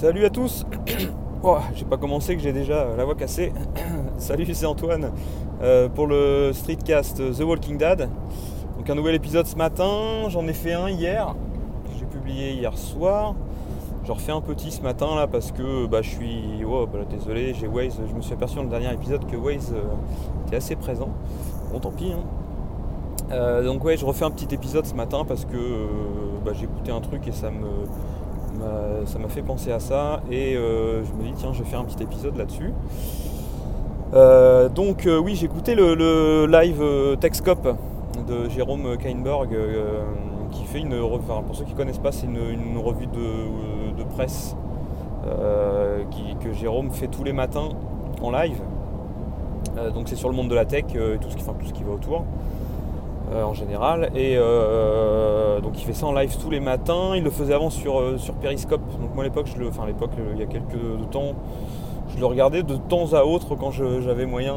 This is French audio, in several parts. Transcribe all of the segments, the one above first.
Salut à tous oh, J'ai pas commencé que j'ai déjà la voix cassée. Salut, c'est Antoine euh, pour le streetcast The Walking Dead. Donc un nouvel épisode ce matin, j'en ai fait un hier, j'ai publié hier soir. J'en refais un petit ce matin là parce que bah, je suis. Oh, bah, désolé, j'ai Waze, je me suis aperçu dans le dernier épisode que Waze euh, était assez présent. Bon tant pis. Hein. Euh, donc ouais je refais un petit épisode ce matin parce que bah, j'ai écouté un truc et ça me ça m'a fait penser à ça et euh, je me dis tiens je vais faire un petit épisode là-dessus. Euh, donc euh, oui j'ai écouté le, live Texcop de Jérôme Kainborg qui fait une revue, pour ceux qui connaissent pas c'est une, revue de, presse que Jérôme fait tous les matins en live. donc c'est sur le monde de la tech et tout ce qui va autour. Euh, en général. Et euh, donc il fait ça en live tous les matins. Il le faisait avant sur, euh, sur Periscope. Donc moi à l'époque, je enfin à l'époque, il y a quelques temps, je le regardais de temps à autre quand j'avais moyen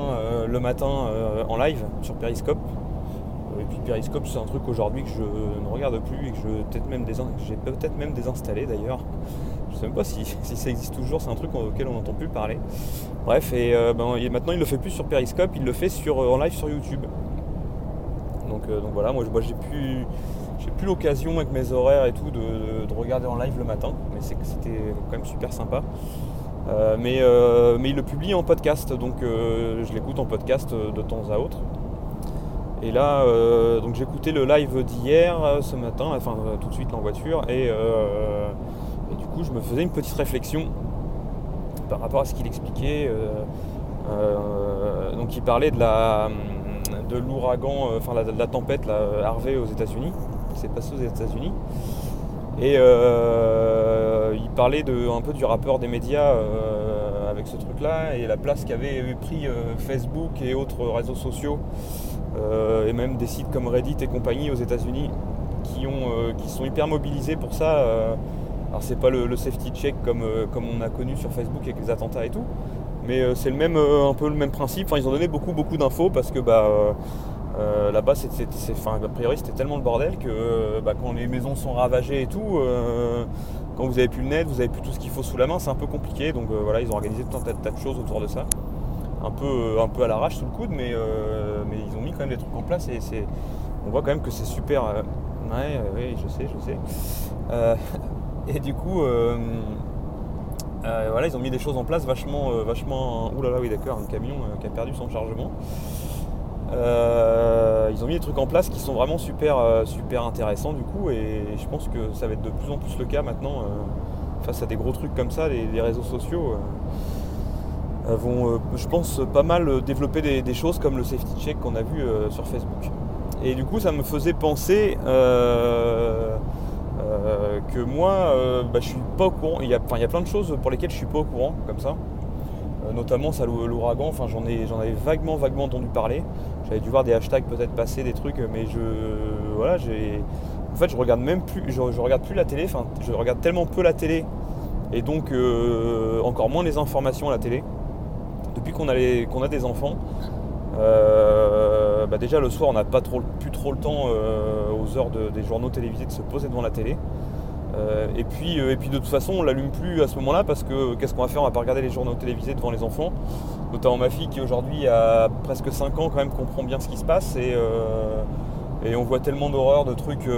le matin en live sur Periscope. Et puis Periscope, c'est un truc aujourd'hui que je ne regarde plus et que je peut-être j'ai peut-être même désinstallé d'ailleurs. Je ne sais même pas si, ça existe toujours, c'est un truc auquel on n'entend plus parler. Bref, et ben, maintenant il le fait plus sur Periscope, il le fait sur, en live sur YouTube. Euh, donc, voilà, moi, j'ai plus, j'ai plus l'occasion avec mes horaires et tout de, regarder en live le matin, mais c'était quand même super sympa. Euh, mais, euh, mais il le publie en podcast, donc je l'écoute en podcast de temps à autre. Et là, donc j'écoutais le live d'hier, ce matin, enfin tout de suite en voiture, et, du coup je me faisais une petite réflexion par rapport à ce qu'il expliquait. donc il parlait de la de l'ouragan, euh, enfin la, la, tempête la Harvey aux États-Unis, qui s'est passé aux États-Unis. Et euh, il parlait un peu du rapport des médias euh, avec ce truc-là et la place qu'avait pris Facebook et autres réseaux sociaux et même des sites comme Reddit et compagnie aux États-Unis qui, ont, qui sont hyper mobilisés pour ça. alors c'est pas le, safety check comme, comme on a connu sur Facebook avec les attentats et tout, mais euh, c'est le même, euh, un peu le même principe. Enfin, ils ont donné beaucoup, beaucoup d'infos parce que bah, euh, là-bas, a priori, c'était tellement le bordel que bah, quand les maisons sont ravagées et tout, quand vous avez plus le net, vous avez plus tout ce qu'il faut sous la main, c'est un peu compliqué. Donc voilà, ils ont organisé tout un tas, de choses autour de ça. Un peu, un peu à l'arrache sous le coude, mais, mais ils ont mis quand même des trucs en place et c'est, on voit quand même que c'est super. ouais, oui, je sais, je sais. et du coup, euh, voilà, ils ont mis des choses en place vachement. Euh, vachement ouh là là, oui, d'accord, un camion euh, qui a perdu son chargement. ils ont mis des trucs en place qui sont vraiment super, super intéressants du coup, et je pense que ça va être de plus en plus le cas maintenant face à des gros trucs comme ça. Les, réseaux sociaux vont, je pense, pas mal développer des, choses comme le safety check qu'on a vu sur Facebook. Et du coup, ça me faisait penser euh, que moi, euh, bah, je suis pas au courant. Il y, a, il y a plein de choses pour lesquelles je suis pas au courant, comme ça. Euh, notamment ça, l'ouragan, enfin, j'en, ai, j'en avais vaguement, vaguement entendu parler. J'avais dû voir des hashtags peut-être passer, des trucs, mais je. Voilà, j'ai. En fait, je regarde même plus, je, regarde plus la télé, enfin, je regarde tellement peu la télé, et donc encore moins les informations à la télé. Depuis qu'on a, qu'on a des enfants, bah déjà le soir on n'a pas trop, plus trop le temps euh, aux heures des journaux télévisés de se poser devant la télé. Euh, et, puis, et puis de toute façon on l'allume plus à ce moment-là parce que qu'est-ce qu'on va faire? On va pas regarder les journaux télévisés devant les enfants. Notamment ma fille qui aujourd'hui a presque 5 ans quand même comprend bien ce qui se passe et, et on voit tellement d'horreurs, de trucs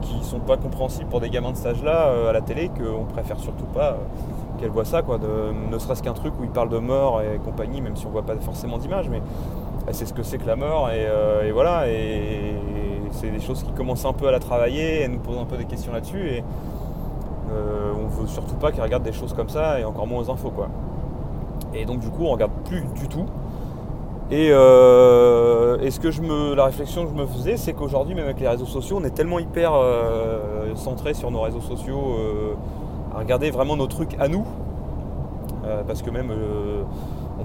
qui sont pas compréhensibles pour des gamins de cet âge-là à la télé qu'on préfère surtout pas qu'elle voit ça, quoi, ne serait-ce qu'un truc où il parle de mort et compagnie, même si on voit pas forcément d'image, mais elle sait ce que c'est que la mort, et, euh, voilà, et, c'est des choses qui commencent un peu à la travailler, elle nous pose un peu des questions là-dessus, et euh, on veut surtout pas qu'elle regarde des choses comme ça, et encore moins aux infos, quoi. Et donc du coup, on regarde plus du tout. Et, euh, ce que je me, la réflexion que je me faisais, c'est qu'aujourd'hui, même avec les réseaux sociaux, on est tellement hyper centré sur nos réseaux sociaux à regarder vraiment nos trucs à nous. Euh, parce que même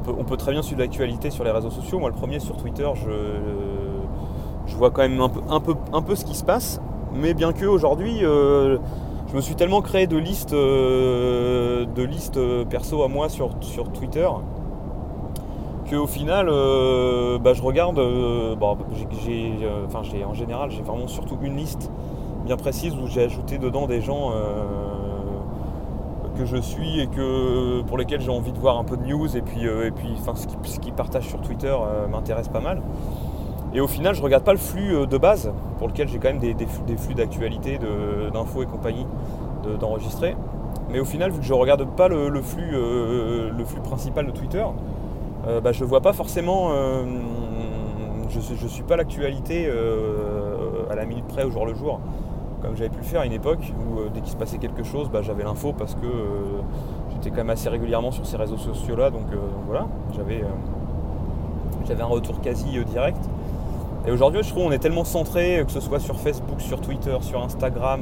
euh, on, peut, très bien suivre l'actualité sur les réseaux sociaux. Moi le premier sur Twitter, je, vois quand même un peu, ce qui se passe. Mais bien que aujourd'hui, euh, je me suis tellement créé de listes, de listes perso à moi sur, sur Twitter qu'au final, bah, je regarde. Bon, j'ai, enfin, en général, j'ai vraiment surtout une liste bien précise où j'ai ajouté dedans des gens que je suis et que, pour lesquels j'ai envie de voir un peu de news et puis, et puis enfin, ce qu'ils partagent sur Twitter m'intéresse pas mal. Et au final, je regarde pas le flux de base, pour lequel j'ai quand même des, flux d'actualité, d'infos et compagnie d'enregistrer. Mais au final, vu que je regarde pas le, flux, le flux principal de Twitter, bah, je vois pas forcément je ne suis pas l'actualité à la minute près au jour le jour comme j'avais pu le faire à une époque où euh, dès qu'il se passait quelque chose, bah, j'avais l'info parce que euh, j'étais quand même assez régulièrement sur ces réseaux sociaux là, donc euh, voilà, j'avais, un retour quasi direct. Et aujourd'hui, je trouve on est tellement centré, que ce soit sur Facebook, sur Twitter, sur Instagram,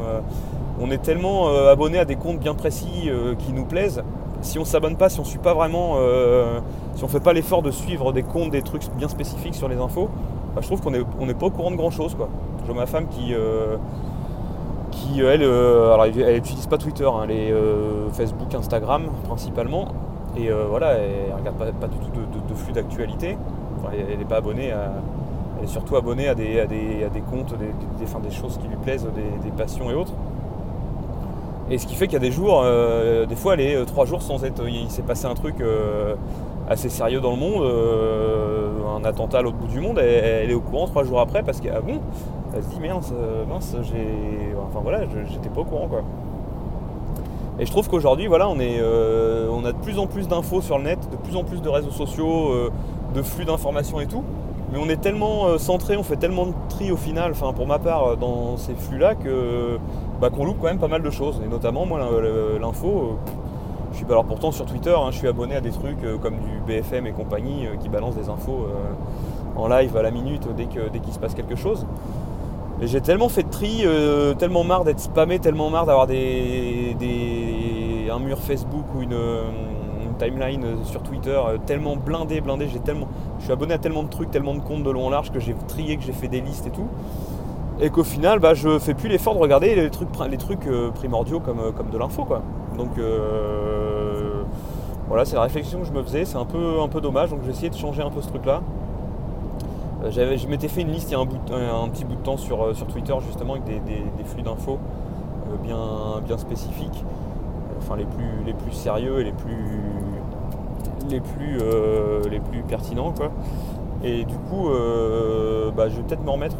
on est tellement abonné à des comptes bien précis qui nous plaisent. Si on s'abonne pas, si on suit pas vraiment, si on fait pas l'effort de suivre des comptes, des trucs bien spécifiques sur les infos, bah, je trouve qu'on n'est on pas au courant de grand chose. Quoi. Ma femme qui, qui euh, elle, euh, alors elle n'utilise pas Twitter, hein, elle est euh, Facebook, Instagram principalement. Et voilà, elle ne regarde pas, du tout de, flux d'actualité. elle n'est pas abonnée à. Elle est surtout abonnée à des, des, comptes, des, des, des, choses qui lui plaisent, des, passions et autres. Et ce qui fait qu'il y a des jours, des fois elle est trois jours sans être. Il s'est passé un truc assez sérieux dans le monde, un attentat à l'autre bout du monde, elle, est au courant trois jours après parce que ah bon, elle se dit mince, voilà, j'étais pas au courant quoi. Et je trouve qu'aujourd'hui, voilà, euh, on a de plus en plus d'infos sur le net, de plus en plus de réseaux sociaux, euh, de flux d'informations et tout. Mais on est tellement euh, centré, on fait tellement de tri au final, enfin pour ma part, dans ces flux-là, bah, qu'on loupe quand même pas mal de choses. Et notamment, moi, l'info, je suis alors pourtant sur Twitter, hein, je suis abonné à des trucs comme du BFM et compagnie qui balancent des infos en live à la minute dès qu'il se passe quelque chose. J'ai tellement fait de tri, euh, tellement marre d'être spammé, tellement marre d'avoir des, un mur Facebook ou une, timeline sur Twitter euh, tellement blindé, blindé. J'ai tellement, je suis abonné à tellement de trucs, tellement de comptes de long en large que j'ai trié, que j'ai fait des listes et tout. Et qu'au final, bah, je fais plus l'effort de regarder les trucs, euh, primordiaux comme, comme de l'info. quoi. Donc voilà, c'est la réflexion que je me faisais. C'est un peu, un peu dommage. Donc j'ai essayé de changer un peu ce truc-là. Euh, je m'étais fait une liste il y a un, petit bout de temps sur, euh, Twitter justement avec des, flux d'infos euh, bien, bien spécifiques, enfin les plus, les plus sérieux et les plus, les plus, les plus pertinents quoi. Et du coup, bah, je vais peut-être me remettre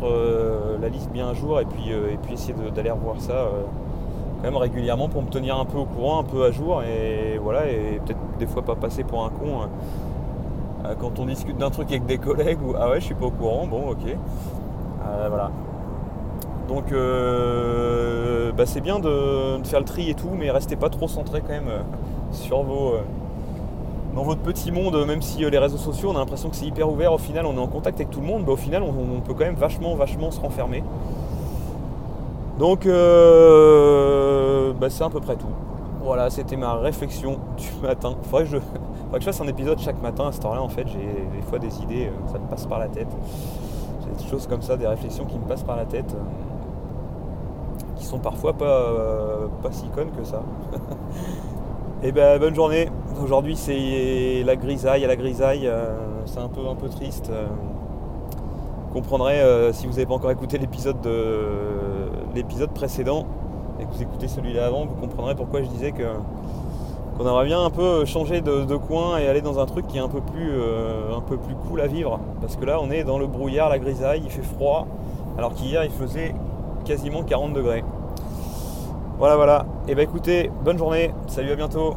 la liste bien à jour et puis, et puis essayer d'aller revoir ça quand même régulièrement pour me tenir un peu au courant, un peu à jour et voilà, et peut-être des fois pas passer pour un con quand on discute d'un truc avec des collègues ou ah ouais je suis pas au courant, bon ok. Euh, voilà. Donc euh, bah, c'est bien de, faire le tri et tout, mais restez pas trop centré quand même sur vos. dans votre petit monde, même si les réseaux sociaux, on a l'impression que c'est hyper ouvert, au final on est en contact avec tout le monde, bah, au final on, peut quand même vachement, vachement se renfermer. Donc bah, c'est à peu près tout. Voilà, c'était ma réflexion du matin. Faudrait que je, que je fasse un épisode chaque matin à cette heure-là. En fait, j'ai des fois des idées, euh, ça me passe par la tête. J'ai des choses comme ça, des réflexions qui me passent par la tête, euh, qui sont parfois pas, euh, pas si connes que ça. Et eh ben bonne journée. Aujourd'hui c'est la grisaille à la grisaille. c'est un peu un peu triste. Vous comprendrez si vous n'avez pas encore écouté l'épisode de l'épisode précédent et que vous écoutez celui-là avant, vous comprendrez pourquoi je disais que qu'on aimerait bien un peu changer de, coin et aller dans un truc qui est un peu plus euh, un peu plus cool à vivre. Parce que là on est dans le brouillard, la grisaille, il fait froid, alors qu'hier il faisait quasiment 40 degrés. Voilà voilà. Et eh bah ben, écoutez, bonne journée, salut à bientôt.